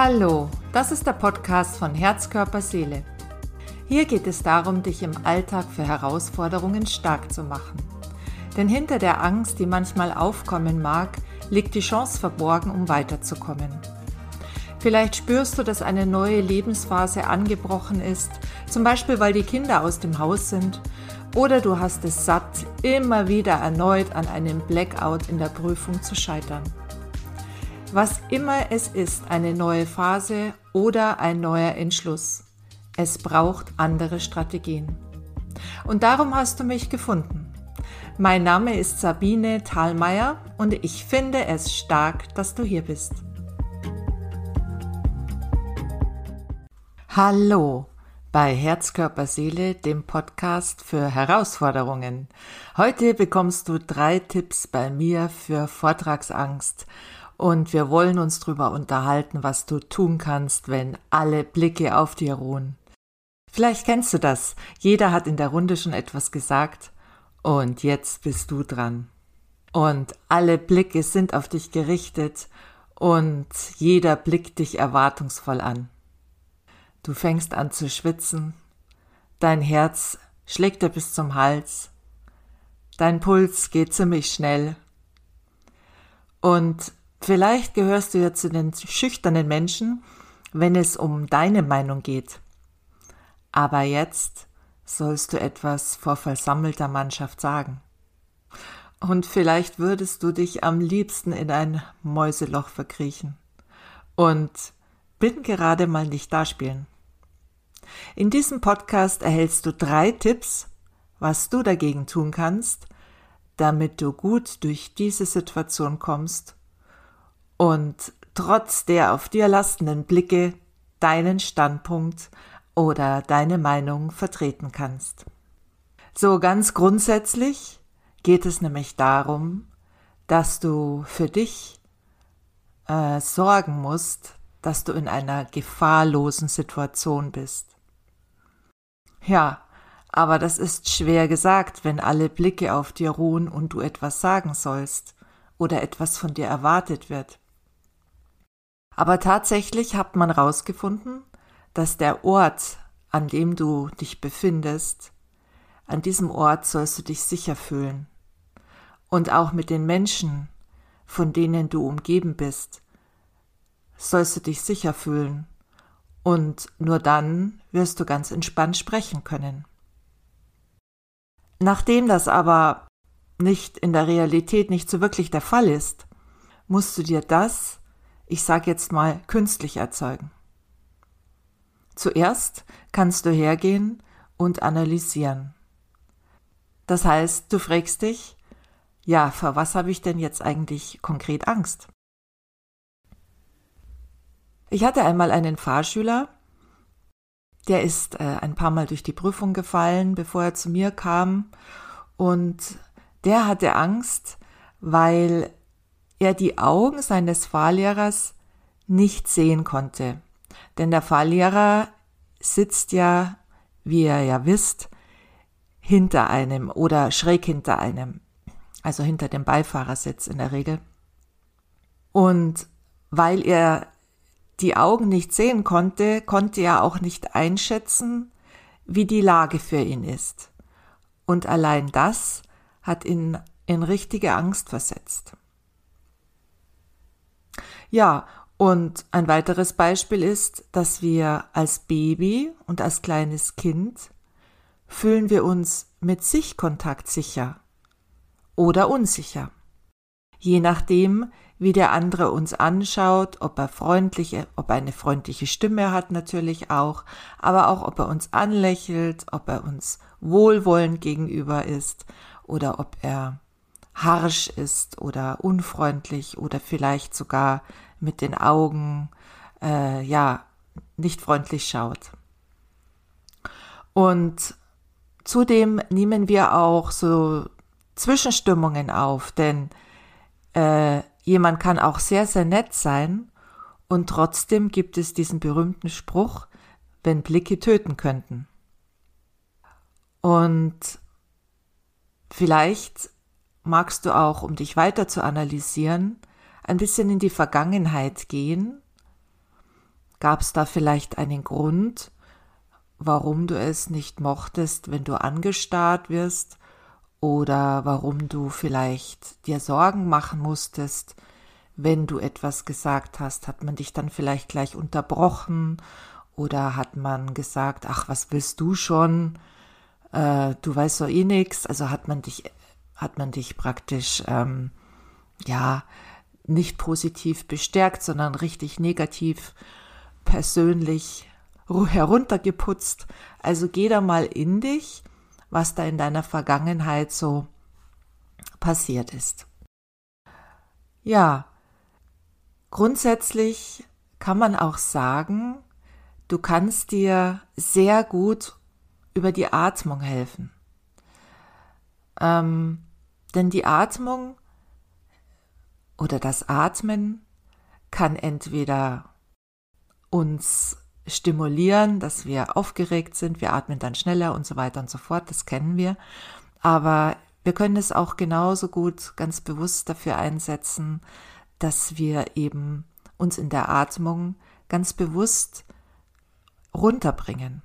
Hallo, das ist der Podcast von Herz, Körper, Seele. Hier geht es darum, dich im Alltag für Herausforderungen stark zu machen. Denn hinter der Angst, die manchmal aufkommen mag, liegt die Chance verborgen, um weiterzukommen. Vielleicht spürst du, dass eine neue Lebensphase angebrochen ist, zum Beispiel weil die Kinder aus dem Haus sind, oder du hast es satt, immer wieder erneut an einem Blackout in der Prüfung zu scheitern. Was immer es ist, eine neue Phase oder ein neuer Entschluss. Es braucht andere Strategien. Und darum hast du mich gefunden. Mein Name ist Sabine Thalmeier und ich finde es stark, dass du hier bist. Hallo bei Herzkörper Seele, dem Podcast für Herausforderungen. Heute bekommst du drei Tipps bei mir für Vortragsangst und wir wollen uns darüber unterhalten, was du tun kannst, wenn alle Blicke auf dir ruhen. Vielleicht kennst du das. Jeder hat in der Runde schon etwas gesagt und jetzt bist du dran. Und alle Blicke sind auf dich gerichtet und jeder blickt dich erwartungsvoll an. Du fängst an zu schwitzen, dein Herz schlägt dir bis zum Hals, dein Puls geht ziemlich schnell und Vielleicht gehörst du ja zu den schüchternen Menschen, wenn es um deine Meinung geht. Aber jetzt sollst du etwas vor versammelter Mannschaft sagen. Und vielleicht würdest du dich am liebsten in ein Mäuseloch verkriechen und bin gerade mal nicht daspielen. In diesem Podcast erhältst du drei Tipps, was du dagegen tun kannst, damit du gut durch diese Situation kommst und trotz der auf dir lastenden Blicke deinen Standpunkt oder deine Meinung vertreten kannst. So ganz grundsätzlich geht es nämlich darum, dass du für dich äh, sorgen musst, dass du in einer gefahrlosen Situation bist. Ja, aber das ist schwer gesagt, wenn alle Blicke auf dir ruhen und du etwas sagen sollst oder etwas von dir erwartet wird. Aber tatsächlich hat man herausgefunden, dass der Ort, an dem du dich befindest, an diesem Ort sollst du dich sicher fühlen. Und auch mit den Menschen, von denen du umgeben bist, sollst du dich sicher fühlen. Und nur dann wirst du ganz entspannt sprechen können. Nachdem das aber nicht in der Realität nicht so wirklich der Fall ist, musst du dir das ich sage jetzt mal, künstlich erzeugen. Zuerst kannst du hergehen und analysieren. Das heißt, du fragst dich, ja, vor was habe ich denn jetzt eigentlich konkret Angst? Ich hatte einmal einen Fahrschüler, der ist äh, ein paar Mal durch die Prüfung gefallen, bevor er zu mir kam, und der hatte Angst, weil er die Augen seines Fahrlehrers nicht sehen konnte. Denn der Fahrlehrer sitzt ja, wie ihr ja wisst, hinter einem oder schräg hinter einem, also hinter dem Beifahrersitz in der Regel. Und weil er die Augen nicht sehen konnte, konnte er auch nicht einschätzen, wie die Lage für ihn ist. Und allein das hat ihn in richtige Angst versetzt. Ja, und ein weiteres Beispiel ist, dass wir als Baby und als kleines Kind fühlen wir uns mit Sichtkontakt sicher oder unsicher. Je nachdem, wie der andere uns anschaut, ob er freundliche, ob er eine freundliche Stimme hat natürlich auch, aber auch ob er uns anlächelt, ob er uns wohlwollend gegenüber ist oder ob er harsch ist oder unfreundlich oder vielleicht sogar mit den Augen äh, ja nicht freundlich schaut. Und zudem nehmen wir auch so Zwischenstimmungen auf, denn äh, jemand kann auch sehr, sehr nett sein und trotzdem gibt es diesen berühmten Spruch, wenn Blicke töten könnten. Und vielleicht magst du auch, um dich weiter zu analysieren, ein bisschen in die Vergangenheit gehen Gab es da vielleicht einen Grund, warum du es nicht mochtest, wenn du angestarrt wirst? Oder warum du vielleicht dir Sorgen machen musstest, wenn du etwas gesagt hast? Hat man dich dann vielleicht gleich unterbrochen? Oder hat man gesagt, ach, was willst du schon? Äh, du weißt doch eh nix. Also hat man dich, hat man dich praktisch, ähm, ja, nicht positiv bestärkt, sondern richtig negativ persönlich heruntergeputzt. Also geh da mal in dich, was da in deiner Vergangenheit so passiert ist. Ja, grundsätzlich kann man auch sagen, du kannst dir sehr gut über die Atmung helfen. Ähm, denn die Atmung oder das Atmen kann entweder uns stimulieren, dass wir aufgeregt sind, wir atmen dann schneller und so weiter und so fort, das kennen wir. Aber wir können es auch genauso gut ganz bewusst dafür einsetzen, dass wir eben uns in der Atmung ganz bewusst runterbringen.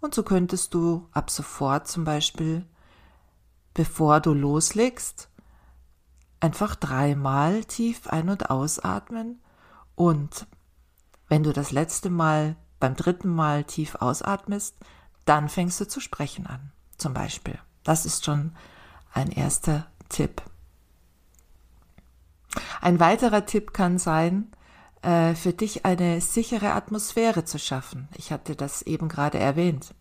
Und so könntest du ab sofort zum Beispiel, bevor du loslegst, einfach dreimal tief ein- und ausatmen und wenn du das letzte Mal beim dritten Mal tief ausatmest, dann fängst du zu sprechen an, zum Beispiel. Das ist schon ein erster Tipp. Ein weiterer Tipp kann sein, äh, für dich eine sichere Atmosphäre zu schaffen. Ich hatte das eben gerade erwähnt.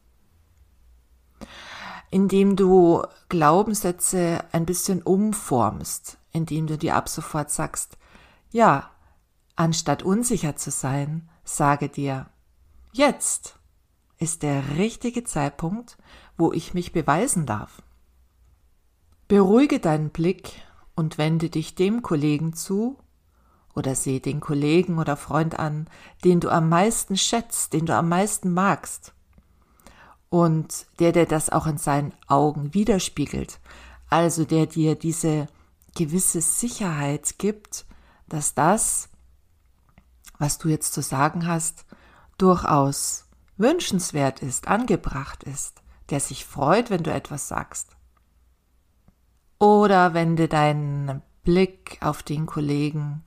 Indem du Glaubenssätze ein bisschen umformst, indem du dir ab sofort sagst, ja, anstatt unsicher zu sein, sage dir, jetzt ist der richtige Zeitpunkt, wo ich mich beweisen darf. Beruhige deinen Blick und wende dich dem Kollegen zu oder seh den Kollegen oder Freund an, den du am meisten schätzt, den du am meisten magst und der dir das auch in seinen Augen widerspiegelt, also der dir diese gewisse Sicherheit gibt, dass das, was du jetzt zu sagen hast, durchaus wünschenswert ist, angebracht ist, der sich freut, wenn du etwas sagst. Oder wende deinen Blick auf den Kollegen,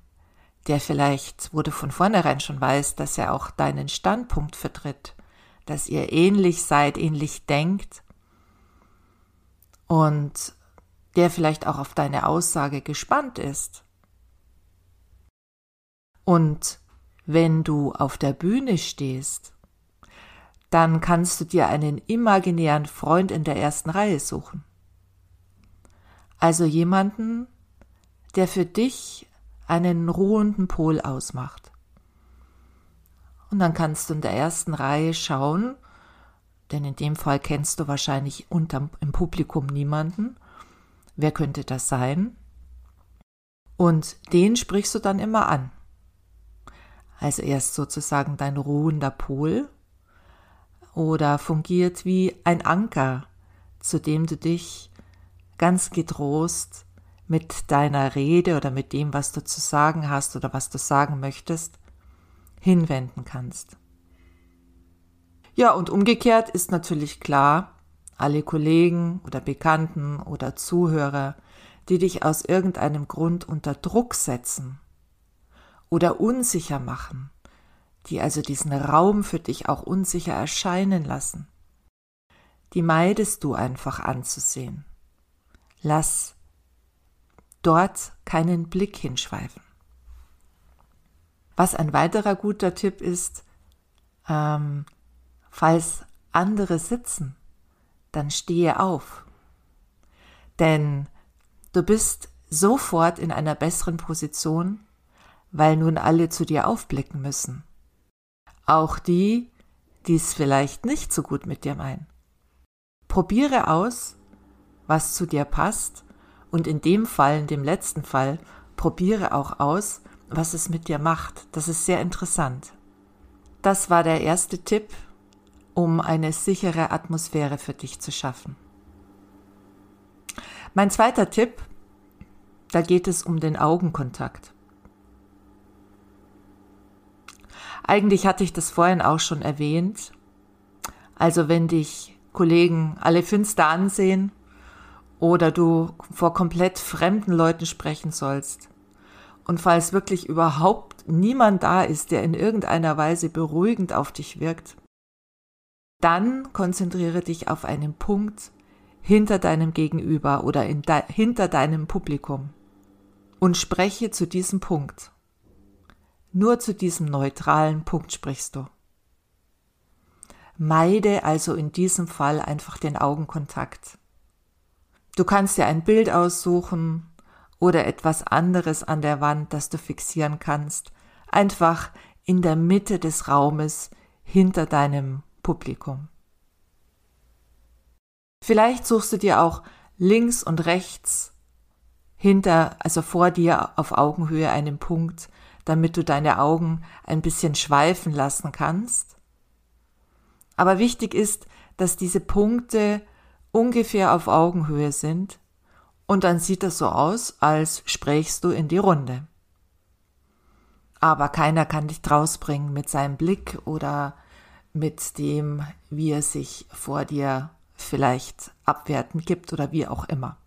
der vielleicht, wo du von vornherein schon weißt, dass er auch deinen Standpunkt vertritt, dass ihr ähnlich seid, ähnlich denkt und der vielleicht auch auf deine Aussage gespannt ist. Und wenn du auf der Bühne stehst, dann kannst du dir einen imaginären Freund in der ersten Reihe suchen. Also jemanden, der für dich einen ruhenden Pol ausmacht. Und dann kannst du in der ersten Reihe schauen, denn in dem Fall kennst du wahrscheinlich unterm, im Publikum niemanden. Wer könnte das sein? Und den sprichst du dann immer an. Also er ist sozusagen dein ruhender Pol oder fungiert wie ein Anker, zu dem du dich ganz getrost mit deiner Rede oder mit dem, was du zu sagen hast oder was du sagen möchtest, hinwenden kannst. Ja, und umgekehrt ist natürlich klar, alle Kollegen oder Bekannten oder Zuhörer, die dich aus irgendeinem Grund unter Druck setzen oder unsicher machen, die also diesen Raum für dich auch unsicher erscheinen lassen. Die meidest du einfach anzusehen. Lass dort keinen Blick hinschweifen. Was ein weiterer guter Tipp ist, ähm, falls andere sitzen, dann stehe auf. Denn du bist sofort in einer besseren Position, weil nun alle zu dir aufblicken müssen. Auch die, die es vielleicht nicht so gut mit dir meinen. Probiere aus, was zu dir passt und in dem Fall, in dem letzten Fall, probiere auch aus, was es mit dir macht. Das ist sehr interessant. Das war der erste Tipp, um eine sichere Atmosphäre für dich zu schaffen. Mein zweiter Tipp, da geht es um den Augenkontakt. Eigentlich hatte ich das vorhin auch schon erwähnt. Also wenn dich Kollegen alle finster ansehen oder du vor komplett fremden Leuten sprechen sollst und falls wirklich überhaupt niemand da ist, der in irgendeiner Weise beruhigend auf dich wirkt, dann konzentriere dich auf einen Punkt hinter deinem Gegenüber oder de hinter deinem Publikum und spreche zu diesem Punkt. Nur zu diesem neutralen Punkt sprichst du. Meide also in diesem Fall einfach den Augenkontakt. Du kannst dir ein Bild aussuchen oder etwas anderes an der Wand, das du fixieren kannst, einfach in der Mitte des Raumes hinter deinem Publikum. Vielleicht suchst du dir auch links und rechts hinter, also vor dir auf Augenhöhe einen Punkt, damit du deine Augen ein bisschen schweifen lassen kannst. Aber wichtig ist, dass diese Punkte ungefähr auf Augenhöhe sind und dann sieht das so aus, als sprächst du in die Runde. Aber keiner kann dich drausbringen mit seinem Blick oder mit dem, wie er sich vor dir vielleicht abwertend gibt oder wie auch immer.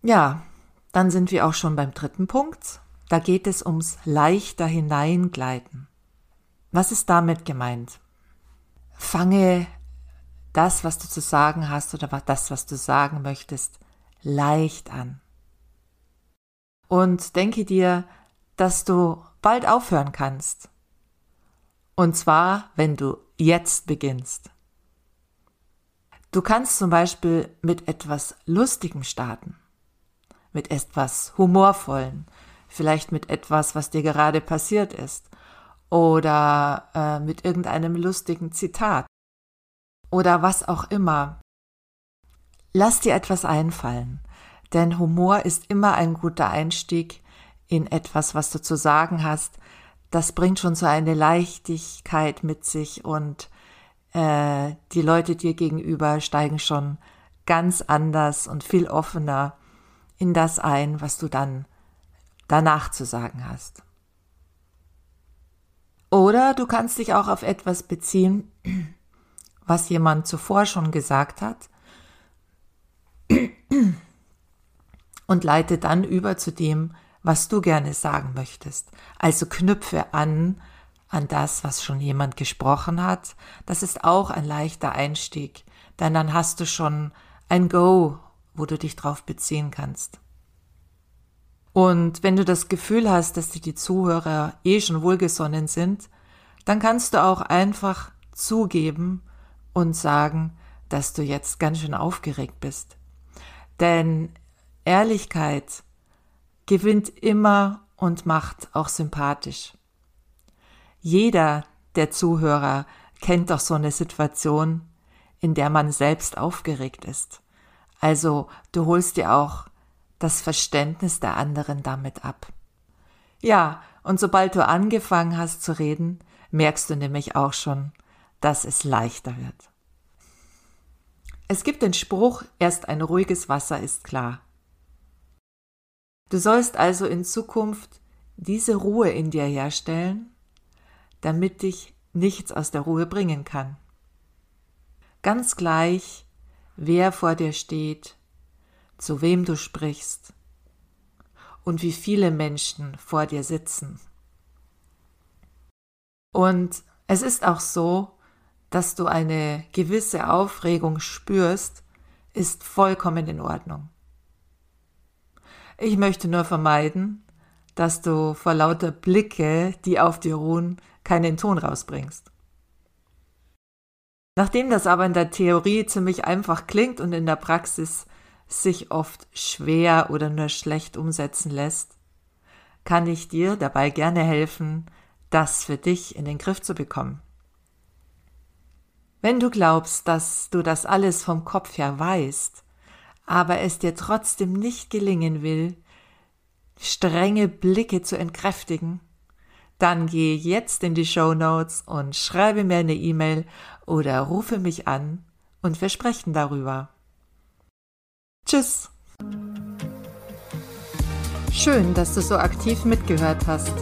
Ja, dann sind wir auch schon beim dritten Punkt. Da geht es ums leichter hineingleiten. Was ist damit gemeint? Fange das, was du zu sagen hast oder das, was du sagen möchtest, leicht an. Und denke dir, dass du bald aufhören kannst. Und zwar, wenn du jetzt beginnst. Du kannst zum Beispiel mit etwas Lustigem starten, mit etwas Humorvollen, vielleicht mit etwas, was dir gerade passiert ist, oder äh, mit irgendeinem lustigen Zitat oder was auch immer. Lass dir etwas einfallen, denn Humor ist immer ein guter Einstieg in etwas, was du zu sagen hast, das bringt schon so eine Leichtigkeit mit sich und äh, die Leute dir gegenüber steigen schon ganz anders und viel offener in das ein, was du dann danach zu sagen hast. Oder du kannst dich auch auf etwas beziehen, was jemand zuvor schon gesagt hat und leite dann über zu dem, was du gerne sagen möchtest. Also knüpfe an an das, was schon jemand gesprochen hat. Das ist auch ein leichter Einstieg, denn dann hast du schon ein Go, wo du dich drauf beziehen kannst. Und wenn du das Gefühl hast, dass dir die Zuhörer eh schon wohlgesonnen sind, dann kannst du auch einfach zugeben und sagen, dass du jetzt ganz schön aufgeregt bist. Denn Ehrlichkeit gewinnt immer und macht auch sympathisch. Jeder der Zuhörer kennt doch so eine Situation, in der man selbst aufgeregt ist. Also du holst dir auch das Verständnis der anderen damit ab. Ja, und sobald du angefangen hast zu reden, merkst du nämlich auch schon, dass es leichter wird. Es gibt den Spruch, erst ein ruhiges Wasser ist klar. Du sollst also in Zukunft diese Ruhe in dir herstellen, damit dich nichts aus der Ruhe bringen kann. Ganz gleich, wer vor dir steht, zu wem du sprichst und wie viele Menschen vor dir sitzen. Und es ist auch so, dass du eine gewisse Aufregung spürst, ist vollkommen in Ordnung. Ich möchte nur vermeiden, dass du vor lauter Blicke, die auf dir ruhen, keinen Ton rausbringst. Nachdem das aber in der Theorie ziemlich einfach klingt und in der Praxis sich oft schwer oder nur schlecht umsetzen lässt, kann ich dir dabei gerne helfen, das für dich in den Griff zu bekommen. Wenn du glaubst, dass du das alles vom Kopf her weißt, aber es dir trotzdem nicht gelingen will, strenge Blicke zu entkräftigen, dann gehe jetzt in die Show Notes und schreibe mir eine E-Mail oder rufe mich an und wir sprechen darüber. Tschüss! Schön, dass du so aktiv mitgehört hast.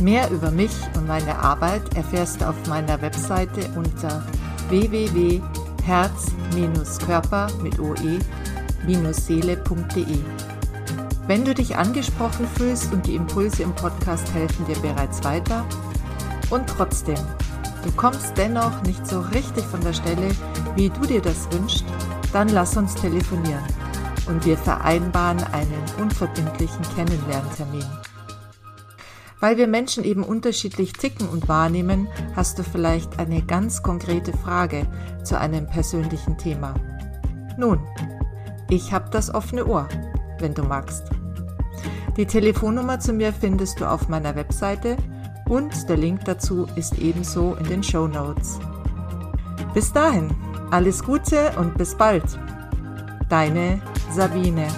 Mehr über mich und meine Arbeit erfährst du auf meiner Webseite unter www.herz-körper mit oe-seele.de. Wenn du dich angesprochen fühlst und die Impulse im Podcast helfen dir bereits weiter und trotzdem, du kommst dennoch nicht so richtig von der Stelle, wie du dir das wünschst, dann lass uns telefonieren und wir vereinbaren einen unverbindlichen Kennenlerntermin. Weil wir Menschen eben unterschiedlich ticken und wahrnehmen, hast du vielleicht eine ganz konkrete Frage zu einem persönlichen Thema. Nun, ich habe das offene Ohr, wenn du magst. Die Telefonnummer zu mir findest du auf meiner Webseite und der Link dazu ist ebenso in den Show Notes. Bis dahin, alles Gute und bis bald. Deine Sabine.